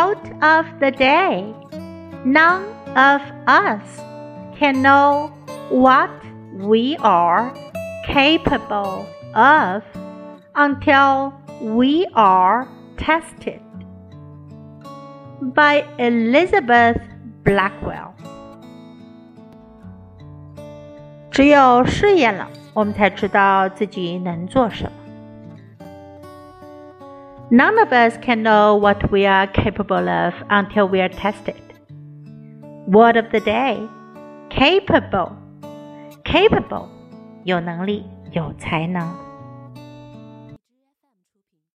Quote of the day None of us can know what we are capable of until we are tested. By Elizabeth Blackwell. 只有试验了，我们才知道自己能做什么。 None of us can know what we are capable of until we are tested. Word of the day capable. Capable 有能力，有才能。